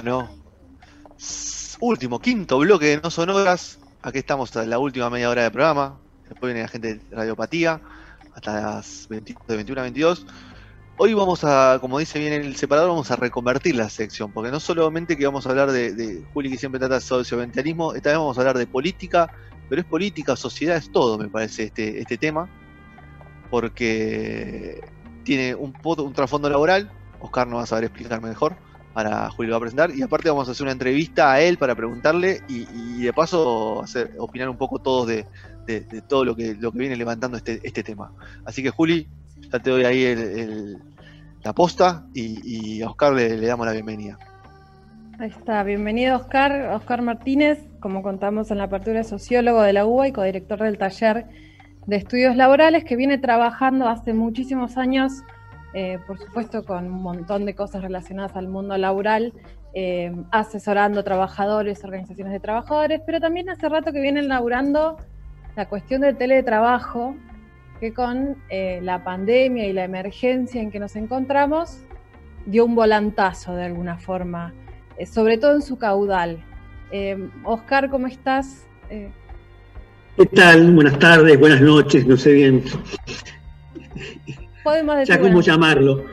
Bueno, último, quinto bloque de No Sonoras. Aquí estamos en la última media hora de programa. Después viene la gente de Radiopatía hasta las 20, de 21 a 22. Hoy vamos a, como dice bien el separador, vamos a reconvertir la sección, porque no solamente que vamos a hablar de, Juli que siempre trata de socioambientalismo, esta vez vamos a hablar de política, pero es política, sociedad, es todo, me parece, este, este tema, porque tiene un, un trasfondo laboral, Oscar nos va a saber explicarme mejor, para Julio va a presentar. Y aparte vamos a hacer una entrevista a él para preguntarle y, de paso hacer, opinar un poco todos de, todo lo que, lo que viene levantando este, este tema. Así que Juli, ya te doy ahí la posta y, a Oscar le, damos la bienvenida. Ahí está, bienvenido Oscar, Oscar Martínez, como contamos en la apertura, sociólogo de la UBA y codirector del taller de estudios laborales que viene trabajando hace muchísimos años eh, por supuesto con un montón de cosas relacionadas al mundo laboral, eh, asesorando trabajadores, organizaciones de trabajadores, pero también hace rato que vienen laburando la cuestión del teletrabajo, que con eh, la pandemia y la emergencia en que nos encontramos, dio un volantazo de alguna forma, sobre todo en su caudal. Oscar, ¿cómo estás? ¿Qué tal? Buenas tardes, buenas noches, no sé bien podemos decir. Ya cómo llamarlo.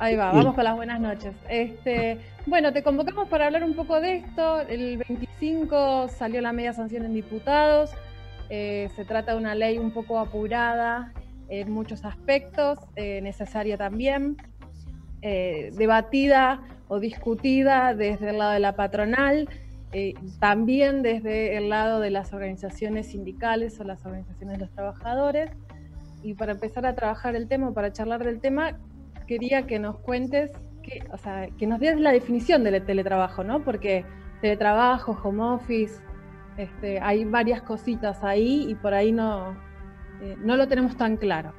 Ahí va, vamos con las buenas noches. Este, bueno, te convocamos para hablar un poco de esto. El 25 salió la media sanción en diputados. Eh, se trata de una ley un poco apurada en muchos aspectos, eh, necesaria también, eh, debatida o discutida desde el lado de la patronal, también desde el lado de las organizaciones sindicales o las organizaciones de los trabajadores y para empezar a trabajar el tema, para charlar del tema, quería que nos cuentes, que, o sea, que nos des la definición del teletrabajo, ¿no? Porque teletrabajo, home office, este, hay varias cositas ahí y por ahí no, eh, no lo tenemos tan claro.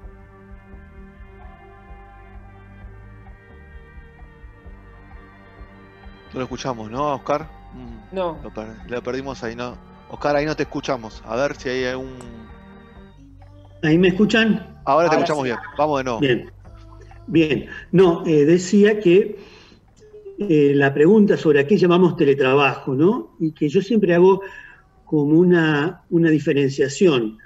No lo escuchamos, ¿no, Oscar? Mm, no. Lo, perdimos ahí, ¿no? Oscar, ahí no te escuchamos. A ver si hay algún ¿Ahí me escuchan? Ahora te escuchamos bien. Vamos de nuevo. Bien. Bien. No, eh, decía que eh, la pregunta sobre a qué llamamos teletrabajo, ¿no? Y que yo siempre hago como una, diferenciación.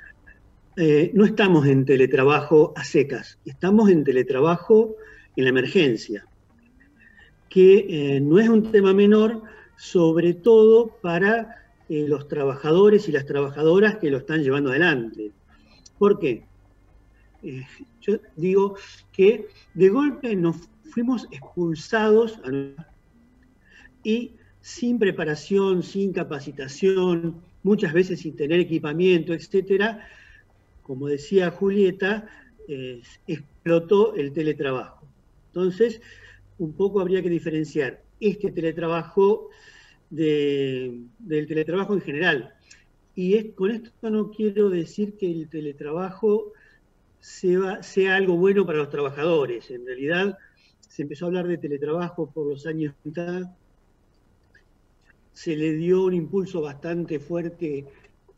Eh, no estamos en teletrabajo a secas, estamos en teletrabajo en la emergencia, que no es un tema menor, sobre todo para los trabajadores y las trabajadoras que lo están llevando adelante. ¿Por qué? Eh, yo digo que de golpe nos fuimos expulsados y sin preparación, sin capacitación, muchas veces sin tener equipamiento, etcétera, como decía Julieta, explotó el teletrabajo. Entonces, un poco habría que diferenciar este teletrabajo del teletrabajo en general. Y con esto no quiero decir que el teletrabajo sea, algo bueno para los trabajadores. En realidad se empezó a hablar de teletrabajo por los años 90. Se le dio un impulso bastante fuerte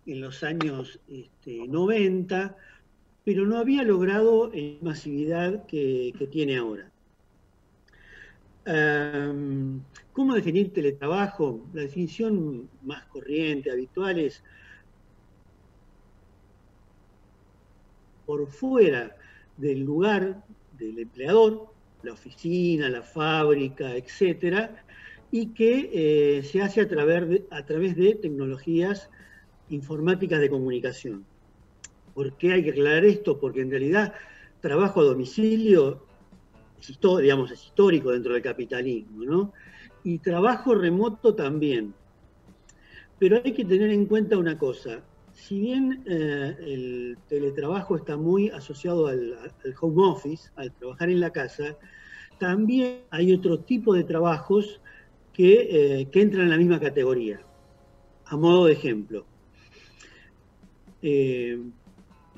en los años 90, este, pero no había logrado la masividad que, tiene ahora. ¿Cómo definir teletrabajo? La definición más corriente, habitual es por fuera del lugar del empleador, la oficina, la fábrica, etcétera, y que eh, se hace a través, de, a través de tecnologías informáticas de comunicación. ¿Por qué hay que aclarar esto? Porque en realidad trabajo a domicilio es, digamos, es histórico dentro del capitalismo, ¿no? Y trabajo remoto también. Pero hay que tener en cuenta una cosa, si bien eh, el teletrabajo está muy asociado al, home office, al trabajar en la casa, también hay otro tipo de trabajos que, eh, entran en la misma categoría. A modo de ejemplo, eh,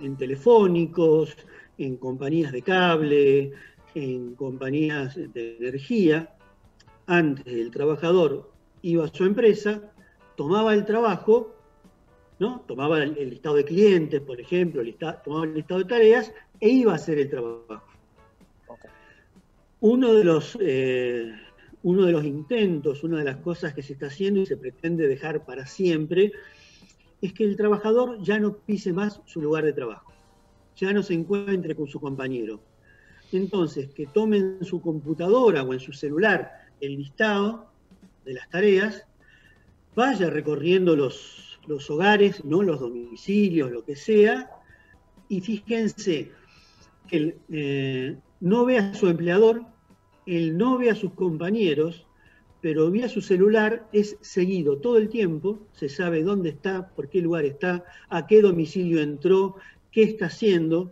en telefónicos, en compañías de cable, en compañías de energía, antes el trabajador iba a su empresa, tomaba el trabajo, ¿no? tomaba el, listado de clientes, por ejemplo, tomaba el listado de tareas e iba a hacer el trabajo. Uno, de los, eh, uno de los intentos, una de las cosas que se está haciendo y se pretende dejar para siempre, es que el trabajador ya no pise más su lugar de trabajo, ya no se encuentre con su compañero. Entonces, que tome en su computadora o en su celular el listado de las tareas, vaya recorriendo los, los hogares, ¿no? los domicilios, lo que sea, y fíjense que eh, no ve a su empleador, él no ve a sus compañeros, pero vía su celular es seguido todo el tiempo, se sabe dónde está, por qué lugar está, a qué domicilio entró, qué está haciendo.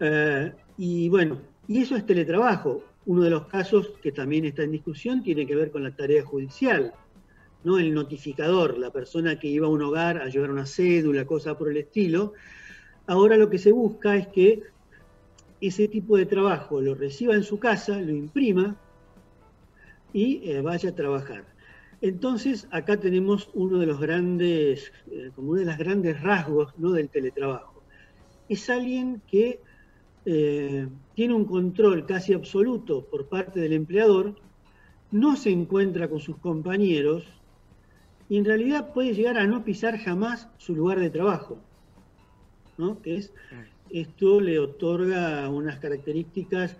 Eh, y bueno, y eso es teletrabajo. Uno de los casos que también está en discusión tiene que ver con la tarea judicial, ¿no? El notificador, la persona que iba a un hogar a llevar una cédula, cosa por el estilo. Ahora lo que se busca es que ese tipo de trabajo lo reciba en su casa, lo imprima y eh, vaya a trabajar. Entonces, acá tenemos uno de los grandes, eh, como uno de los grandes rasgos ¿no? del teletrabajo. Es alguien que eh, tiene un control casi absoluto por parte del empleador, no se encuentra con sus compañeros y en realidad puede llegar a no pisar jamás su lugar de trabajo. ¿no? es, esto le otorga unas características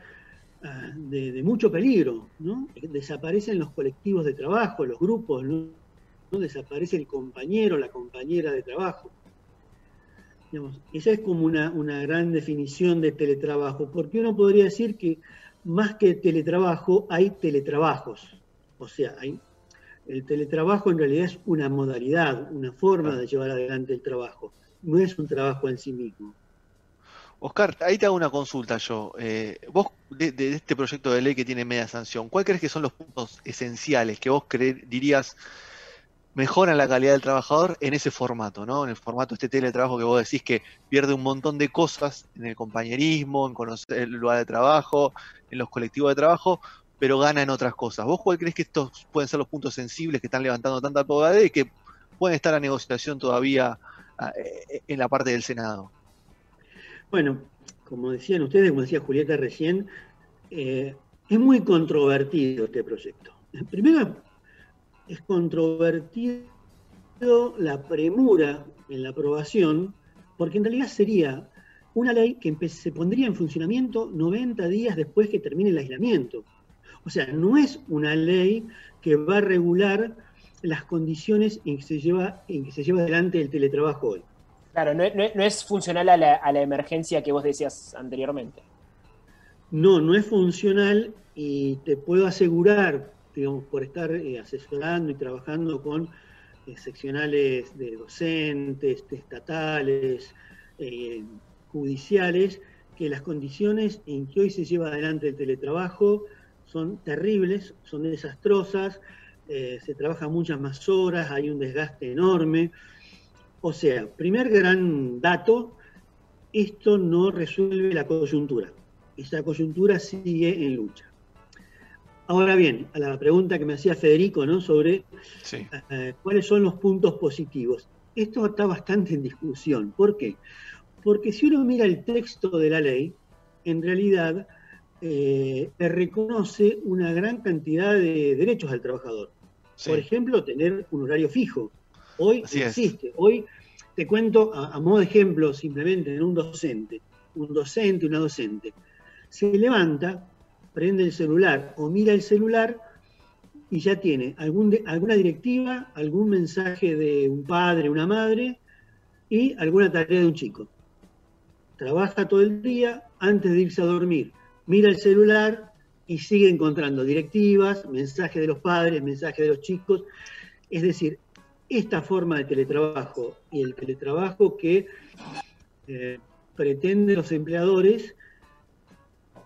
ah, de, mucho peligro. ¿no? Desaparecen los colectivos de trabajo, los grupos, ¿no? desaparece el compañero, la compañera de trabajo esa es como una, gran definición de teletrabajo, porque uno podría decir que más que teletrabajo hay teletrabajos. O sea, hay, el teletrabajo en realidad es una modalidad, una forma de llevar adelante el trabajo, no es un trabajo en sí mismo. Oscar, ahí te hago una consulta yo. Eh, vos, de, este proyecto de ley que tiene media sanción, ¿cuál crees que son los puntos esenciales que vos dirías mejoran la calidad del trabajador en ese formato, ¿no? En el formato este teletrabajo que vos decís que pierde un montón de cosas en el compañerismo, en conocer el lugar de trabajo, en los colectivos de trabajo, pero gana en otras cosas. ¿Vos cuál crees que estos pueden ser los puntos sensibles que están levantando tanta pobreza y que pueden estar a negociación todavía ah, eh, en la parte del Senado? Bueno, como decían ustedes, como decía Julieta recién, eh, es muy controvertido este proyecto. Primero, es controvertido la premura en la aprobación, porque en realidad sería una ley que se pondría en funcionamiento 90 días después que termine el aislamiento. O sea, no es una ley que va a regular las condiciones en que se lleva, en que se lleva adelante el teletrabajo hoy. Claro, no, es funcional a la, a la emergencia que vos decías anteriormente. No, no es funcional y te puedo asegurar digamos, por estar eh, asesorando y trabajando con eh, seccionales de docentes, estatales, eh, judiciales, que las condiciones en que hoy se lleva adelante el teletrabajo son terribles, son desastrosas, se trabaja muchas más horas, hay un desgaste enorme. O sea, primer gran dato, esto no resuelve la coyuntura. Esa coyuntura sigue en lucha. Ahora bien, a la pregunta que me hacía Federico, ¿no? Sobre eh, cuáles son los puntos positivos. Esto está bastante en discusión. ¿Por qué? Porque si uno mira el texto de la ley, en realidad eh, reconoce una gran cantidad de derechos al trabajador. Por ejemplo, tener un horario fijo. Hoy existe. Hoy te cuento a, a, modo de ejemplo simplemente en un docente, un docente, una docente, se levanta prende el celular o mira el celular y ya tiene algún alguna directiva, algún mensaje de un padre, una madre y alguna tarea de un chico. Trabaja todo el día antes de irse a dormir. Mira el celular y sigue encontrando directivas, mensajes de los padres, mensajes de los chicos. Es decir, esta forma de teletrabajo y el teletrabajo que eh, pretenden los empleadores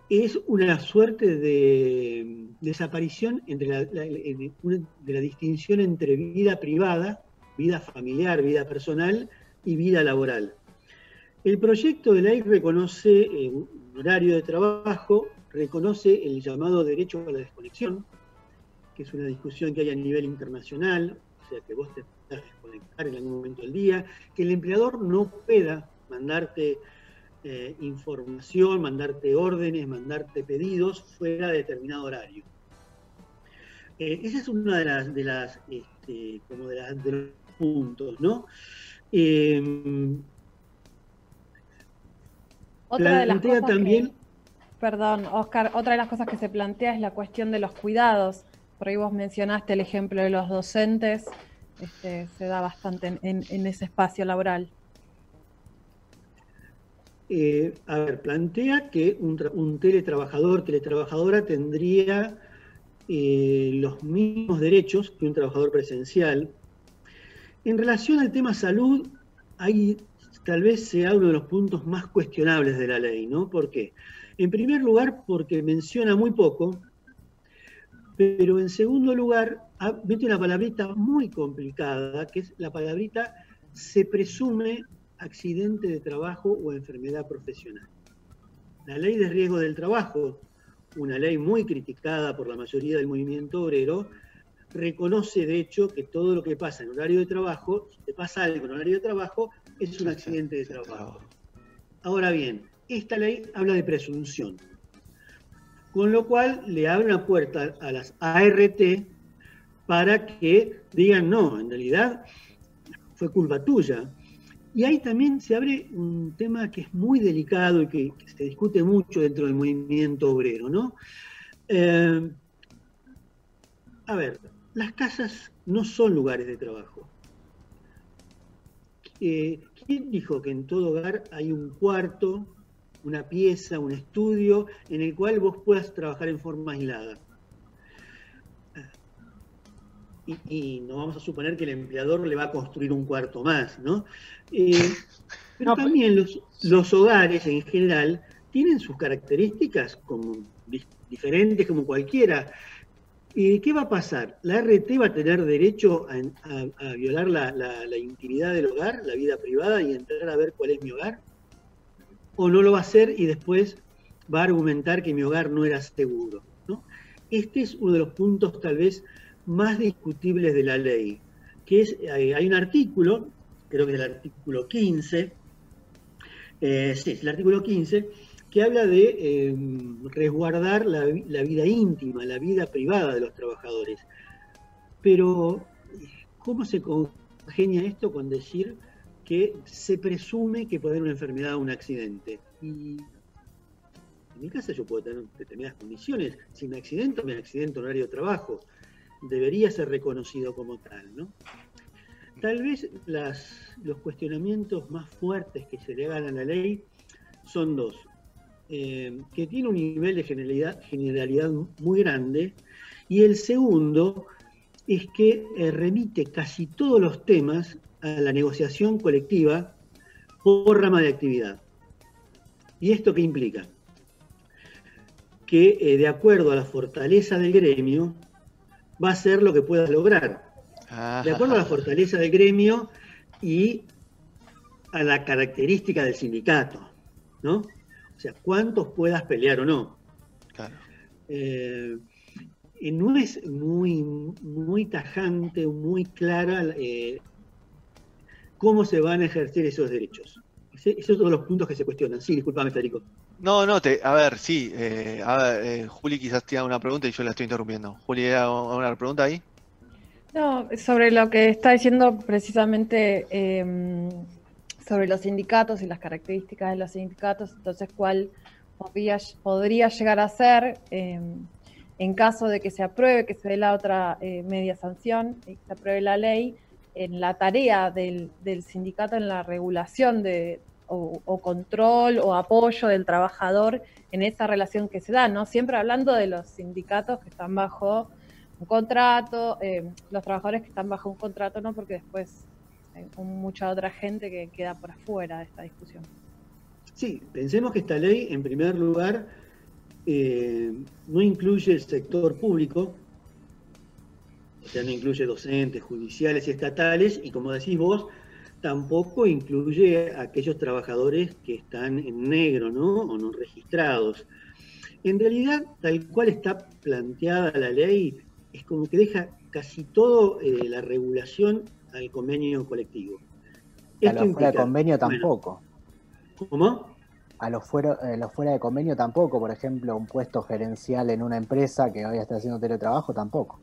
es una suerte de desaparición entre la, de la distinción entre vida privada, vida familiar, vida personal y vida laboral. El proyecto de ley reconoce eh, horario de trabajo, reconoce el llamado derecho a la desconexión, que es una discusión que hay a nivel internacional, o sea, que vos te puedas desconectar en algún momento del día, que el empleador no pueda mandarte eh, información, mandarte órdenes, mandarte pedidos fuera de determinado horario. Eh, ese es uno de las, de las, este, como de, los puntos, ¿no? Eh, otra de las cosas también, perdón, Oscar, otra de las cosas que se plantea es la cuestión de los cuidados. Por ahí vos mencionaste el ejemplo de los docentes, este, se da bastante en ese espacio laboral. Eh, a ver, plantea que un, teletrabajador, teletrabajadora tendría eh, los mismos derechos que un trabajador presencial. En relación al tema salud, ahí tal vez sea uno de los puntos más cuestionables de la ley, ¿no? ¿Por qué? En primer lugar, porque menciona muy poco, pero en segundo lugar, mete una palabrita muy complicada, que es la palabrita se presume accidente de trabajo o enfermedad profesional. La ley de riesgo del trabajo, una ley muy criticada por la mayoría del movimiento obrero, reconoce de hecho que todo lo que pasa en horario de trabajo, si te pasa algo en horario de trabajo, es un accidente de trabajo. Ahora bien, esta ley habla de presunción, con lo cual le abre una puerta a las ART para que digan, no, en realidad fue culpa tuya, y ahí también se abre un tema que es muy delicado y que, se discute mucho dentro del movimiento obrero, ¿no? Eh, a ver, las casas no son lugares de trabajo. Eh, ¿Quién dijo que en todo hogar hay un cuarto, una pieza, un estudio en el cual vos puedas trabajar en forma aislada? y, no vamos a suponer que el empleador le va a construir un cuarto más, ¿no? Eh, pero también los, hogares en general tienen sus características como diferentes como cualquiera. ¿Y ¿Qué va a pasar? ¿La RT va a tener derecho a, violar la, la, intimidad del hogar, la vida privada y entrar a ver cuál es mi hogar? ¿O no lo va a hacer y después va a argumentar que mi hogar no era seguro? ¿no? Este es uno de los puntos tal vez más discutibles de la ley, que es, hay un artículo, creo que es el artículo 15, eh, sí, es el artículo 15, que habla de eh, resguardar la, vida íntima, la vida privada de los trabajadores. Pero, ¿cómo se congenia esto con decir que se presume que puede haber una enfermedad o un accidente? Y en mi casa yo puedo tener determinadas condiciones. Si me accidento, me accidento en horario de trabajo debería ser reconocido como tal. ¿no? Tal vez los cuestionamientos más fuertes que se le hagan a la ley son dos. Eh, que tiene un nivel de generalidad, generalidad, muy grande, y el segundo es que eh, remite casi todos los temas a la negociación colectiva por rama de actividad. ¿Y esto qué implica? Que eh, de acuerdo a la fortaleza del gremio, va a ser lo que puedas lograr. De acuerdo a la fortaleza del gremio y a la característica del sindicato, ¿no? O sea, cuántos puedas pelear o no. Claro. Eh, no es muy, muy tajante, muy clara eh, cómo se van a ejercer esos derechos. Esos son todos los puntos que se cuestionan. Sí, discúlpame, Federico. No, no, te, a ver, sí. Eh, a ver, eh, Juli quizás tiene una pregunta y yo la estoy interrumpiendo. Juli, ¿hay una pregunta ahí? No, sobre lo que está diciendo precisamente sobre los sindicatos y las características de los sindicatos, entonces, ¿cuál podría, llegar a ser em, en caso de que se apruebe, que se dé la otra eh, media sanción y que se apruebe la ley? en la tarea del, del sindicato en la regulación de, o, control o apoyo del trabajador en esa relación que se da, ¿no? Siempre hablando de los sindicatos que están bajo un contrato, eh, los trabajadores que están bajo un contrato, ¿no? Porque después hay mucha otra gente que queda por afuera de esta discusión. Sí, pensemos que esta ley, en primer lugar, eh, no incluye el sector público, o sea, no incluye docentes, judiciales y estatales, y como decís vos, tampoco incluye a aquellos trabajadores que están en negro, ¿no? O no registrados. En realidad, tal cual está planteada la ley, es como que deja casi todo eh, la regulación al convenio colectivo. A los fuera de convenio tampoco. ¿Cómo? A los fuera, eh, los fuera de convenio tampoco, por ejemplo, un puesto gerencial en una empresa que hoy está haciendo teletrabajo tampoco.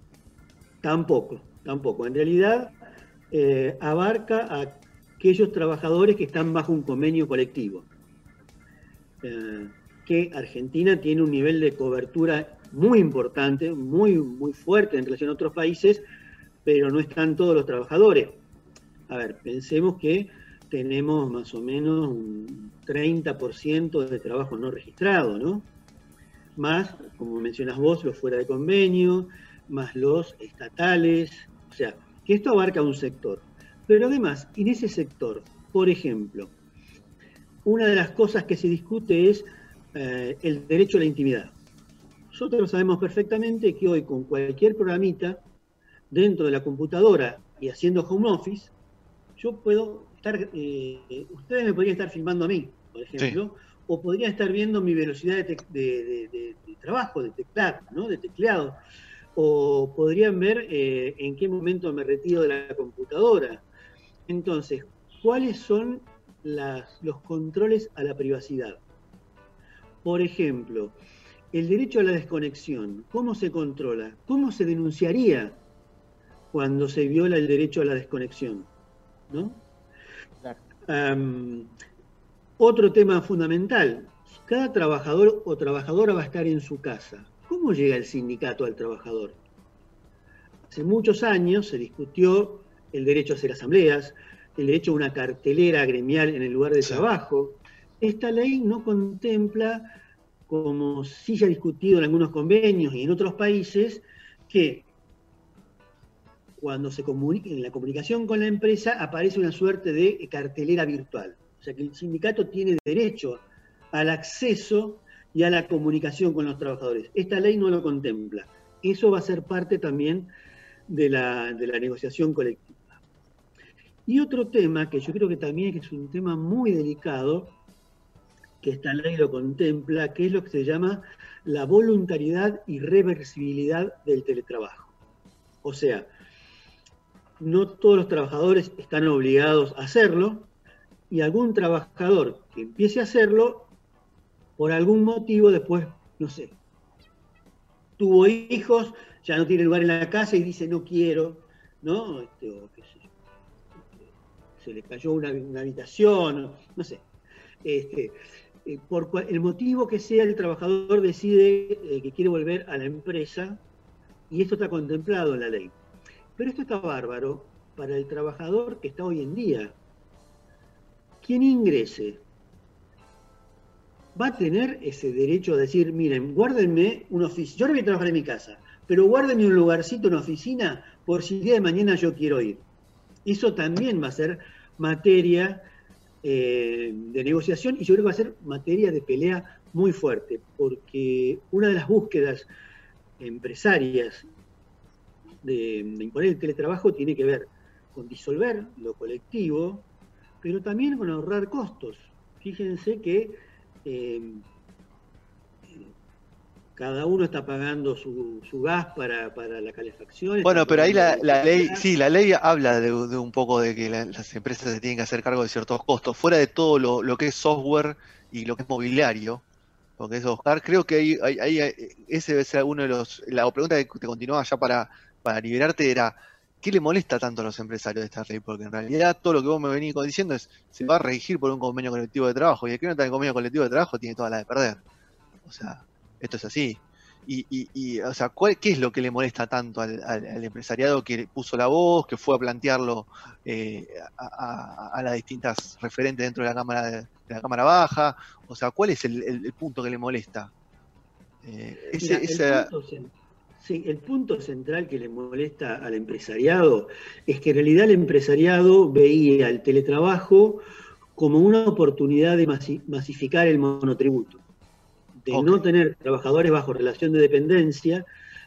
Tampoco, tampoco. En realidad eh, abarca a aquellos trabajadores que están bajo un convenio colectivo. Eh, que Argentina tiene un nivel de cobertura muy importante, muy, muy fuerte en relación a otros países, pero no están todos los trabajadores. A ver, pensemos que tenemos más o menos un 30% de trabajo no registrado, ¿no? Más, como mencionas vos, los fuera de convenio, más los estatales, o sea, que esto abarca un sector. Pero además, en ese sector, por ejemplo, una de las cosas que se discute es eh, el derecho a la intimidad. Nosotros sabemos perfectamente que hoy con cualquier programita dentro de la computadora y haciendo home office, yo puedo estar, eh, ustedes me podrían estar filmando a mí, por ejemplo, o podrían estar viendo mi velocidad de, trabajo, de teclado, ¿no? de tecleado, o podrían ver eh, en qué momento me retiro de la computadora. Entonces, ¿cuáles son los controles a la privacidad? Por ejemplo, el derecho a la desconexión, ¿cómo se controla? ¿Cómo se denunciaría cuando se viola el derecho a la desconexión? otro tema fundamental, cada trabajador o trabajadora va a estar en su casa. ¿Cómo llega el sindicato al trabajador? Hace muchos años se discutió el derecho a hacer asambleas, el derecho a una cartelera gremial en el lugar de trabajo. Esta ley no contempla, como sí se ha discutido en algunos convenios y en otros países, que cuando se comunica, en la comunicación con la empresa aparece una suerte de cartelera virtual. O sea que el sindicato tiene derecho al acceso y a la comunicación con los trabajadores. Esta ley no lo contempla. Eso va a ser parte también de la, de la negociación colectiva. Y otro tema que yo creo que también es un tema muy delicado, que esta ley lo contempla, que es lo que se llama la voluntariedad y reversibilidad del teletrabajo. O sea, no todos los trabajadores están obligados a hacerlo y algún trabajador que empiece a hacerlo, por algún motivo después, no sé, tuvo hijos, ya no tiene lugar en la casa y dice no quiero, ¿no? Este, sé se le cayó una, habitación, no sé. Este, eh, por el motivo que sea, el trabajador decide eh, que quiere volver a la empresa y esto está contemplado en la ley. Pero esto está bárbaro para el trabajador que está hoy en día. Quien ingrese va a tener ese derecho a decir, miren, guárdenme un oficio, yo no voy a trabajar en mi casa, pero guárdenme un lugarcito, una oficina, por si el día de mañana yo quiero ir. Eso también va a ser materia eh, de negociación y yo creo que va a ser materia de pelea muy fuerte, porque una de las búsquedas empresarias de, imponer el teletrabajo tiene que ver con disolver lo colectivo, pero también con ahorrar costos. Fíjense que eh, cada uno está pagando su, gas para, la calefacción. Bueno, pero ahí la, ley, sí, la ley habla de, un poco de que las empresas se tienen que hacer cargo de ciertos costos, fuera de todo lo, que es software y lo que es mobiliario, porque es Oscar, creo que ahí, ahí, ese debe ser uno de los, la pregunta que te continuaba ya para, para liberarte era, ¿qué le molesta tanto a los empresarios de esta ley? Porque en realidad todo lo que vos me venís diciendo es, se va a regir por un convenio colectivo de trabajo, y el que no está en convenio colectivo de trabajo tiene toda la de perder. O sea, esto es así. Y, y, o sea, ¿qué es lo que le molesta tanto al, empresariado que puso la voz, que fue a plantearlo eh, a, las distintas referentes dentro de la cámara de, la cámara baja? O sea, ¿cuál es el, punto que le molesta? Eh, el, punto, sí, el punto central que le molesta al empresariado es que en realidad el empresariado veía el teletrabajo como una oportunidad de masificar el monotributo de no tener trabajadores bajo relación de dependencia,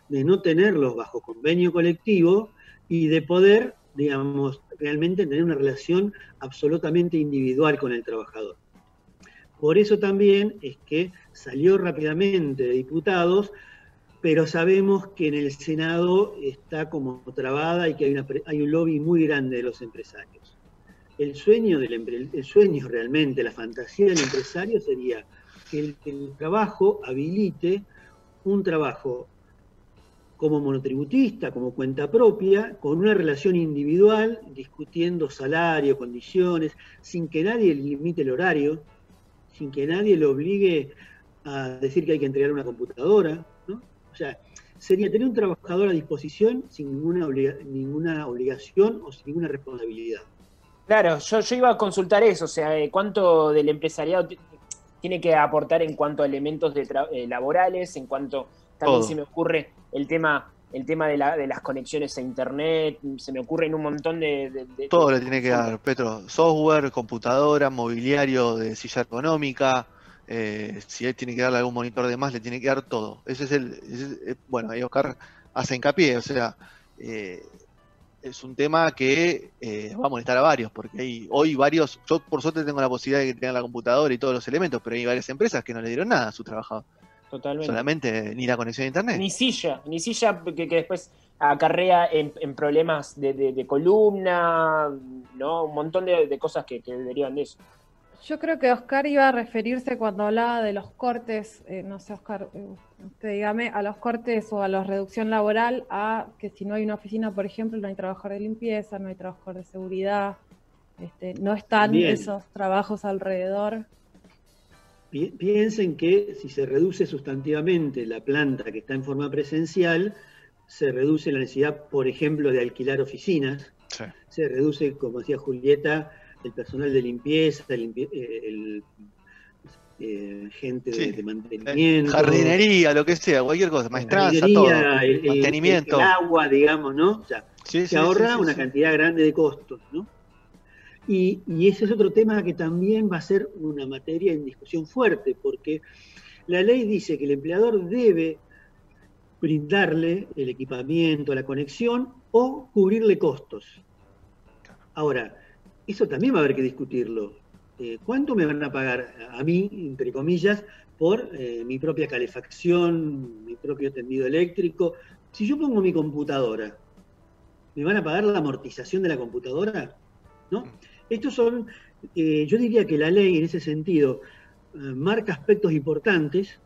de no tenerlos bajo convenio colectivo y de poder, digamos, realmente tener una relación absolutamente individual con el trabajador. Por eso también es que salió rápidamente de diputados, pero sabemos que en el Senado está como trabada y que hay, una hay un lobby muy grande de los empresarios. El sueño, del el sueño realmente, la fantasía del empresario sería que el, trabajo habilite un trabajo como monotributista, como cuenta propia, con una relación individual, discutiendo salario, condiciones, sin que nadie limite el horario, sin que nadie le obligue a decir que hay que entregar una computadora, sea, sería tener un trabajador a disposición sin ninguna, obliga- ninguna obligación o sin ninguna responsabilidad. Claro, yo, yo iba a consultar eso, o sea, eh, cuánto del empresariado tiene que aportar en cuanto a elementos de tra- eh, laborales, en cuanto también Todo. se me ocurre el tema el tema de, la- de las conexiones a internet, se me ocurren un montón de... de- de- Todo de- le tiene que dar, Petro. Software, computadora, mobiliario de silla ergonómica. Eh, si él tiene que darle algún monitor de más, le tiene que dar todo. Ese es el. ese es- eh, bueno, ahí Oscar hace hincapié. O sea, eh, es un tema que eh, va a molestar a varios, porque hay hoy varios. Yo, por suerte, tengo la posibilidad de que tengan la computadora y todos los elementos, pero hay varias empresas que no le dieron nada a su trabajador. Totalmente. Solamente ni la conexión a internet. Ni silla, ni silla que, que después acarrea en, en problemas de, de- de columna, ¿no? Un montón de, de cosas que, que derivan de eso. Yo creo que Oscar iba a referirse cuando hablaba de los cortes, eh, no sé, Oscar, eh, usted dígame, a los cortes o a la reducción laboral, a que si no hay una oficina, por ejemplo, no hay trabajador de limpieza, no hay trabajador de seguridad, este, no están Bien. esos trabajos alrededor. Pi- Piensen que si se reduce sustantivamente la planta que está en forma presencial, se reduce la necesidad, por ejemplo, de alquilar oficinas, Sí. se reduce, como decía Julieta, el personal de limpieza, el, eh, el, eh, gente de, Sí. de mantenimiento, Jardinería, lo que sea, cualquier cosa, maestranza, todo. el, Mantenimiento. el agua, digamos, ¿no? O sea, Sí, se sí, ahorra una cantidad grande de costos, ¿no? Y, y ese es otro tema que también va a ser una materia en discusión fuerte, porque la ley dice que el empleador debe brindarle el equipamiento, la conexión o cubrirle costos. Ahora, eso también va a haber que discutirlo. Eh, ¿Cuánto me van a pagar a mí, entre comillas, por eh, mi propia calefacción, mi propio tendido eléctrico? Si yo pongo mi computadora, ¿me van a pagar la amortización de la computadora? ¿No? Estos son, eh, yo diría que la ley en ese sentido marca aspectos importantes,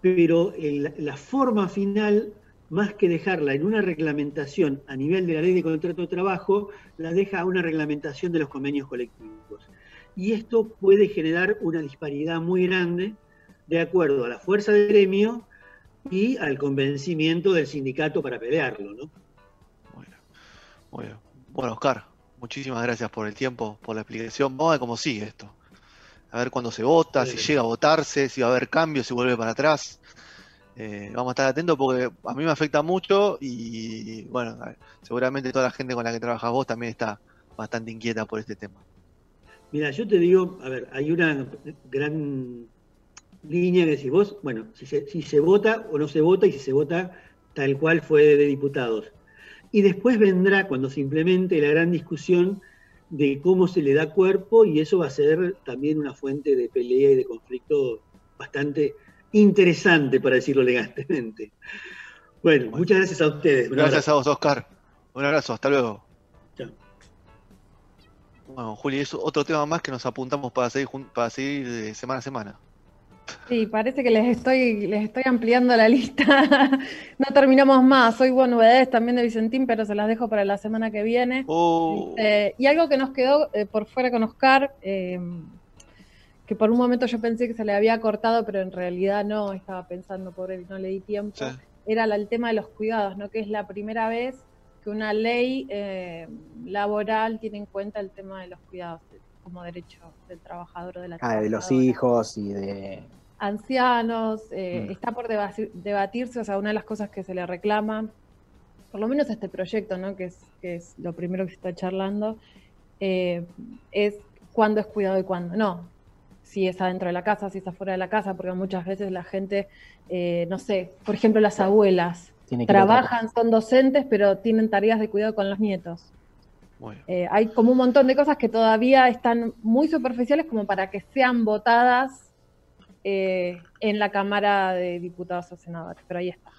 pero la forma final, más que dejarla en una reglamentación a nivel de la ley de contrato de trabajo, la deja a una reglamentación de los convenios colectivos. Y esto puede generar una disparidad muy grande de acuerdo a la fuerza del gremio y al convencimiento del sindicato para pelearlo, ¿no? Bueno, Oscar, muchísimas gracias por el tiempo, por la explicación. Vamos a ver cómo sigue esto. A ver cuándo se vota, si llega a votarse, si va a haber cambios, si vuelve para atrás. Eh, vamos a estar atentos porque a mí me afecta mucho y bueno, seguramente toda la gente con la que trabajas vos también está bastante inquieta por este tema. Mira, yo te digo, a ver, hay una gran línea que decís vos, bueno, si se, si se vota o no se vota y si se vota tal cual fue de diputados. Y después vendrá cuando se implemente la gran discusión de cómo se le da cuerpo y eso va a ser también una fuente de pelea y de conflicto bastante interesante, para decirlo elegantemente. Bueno, Bueno. muchas gracias a ustedes. Un Gracias abrazo. a vos, Oscar. Un abrazo, hasta luego. Chao. Bueno, Juli, es otro tema más que nos apuntamos para seguir, para seguir de semana a semana. Sí, parece que les estoy, les estoy ampliando la lista. No terminamos más. Hoy hubo novedades también de Vicentín, pero se las dejo para la semana que viene. Oh, Eh, y algo que nos quedó eh, por fuera con Oscar, eh, que por un momento yo pensé que se le había cortado, pero en realidad no, estaba pensando por él, no le di tiempo, sí. era el tema de los cuidados, ¿no? que es la primera vez que una ley eh, laboral tiene en cuenta el tema de los cuidados como derecho del trabajador o de la Ah, de los hijos y de. ancianos, eh, Mm. está por debati- debatirse, o sea, una de las cosas que se le reclama, por lo menos este proyecto, ¿no? que, es, que es lo primero que se está charlando, eh, es cuándo es cuidado y cuándo no. Si es adentro de la casa, si es afuera de la casa, porque muchas veces la gente, eh, no sé, por ejemplo las abuelas, trabajan, son docentes, pero tienen tareas de cuidado con los nietos. Eh, hay como un montón de cosas que todavía están muy superficiales como para que sean votadas eh, en la Cámara de Diputados o Senadores, pero ahí está.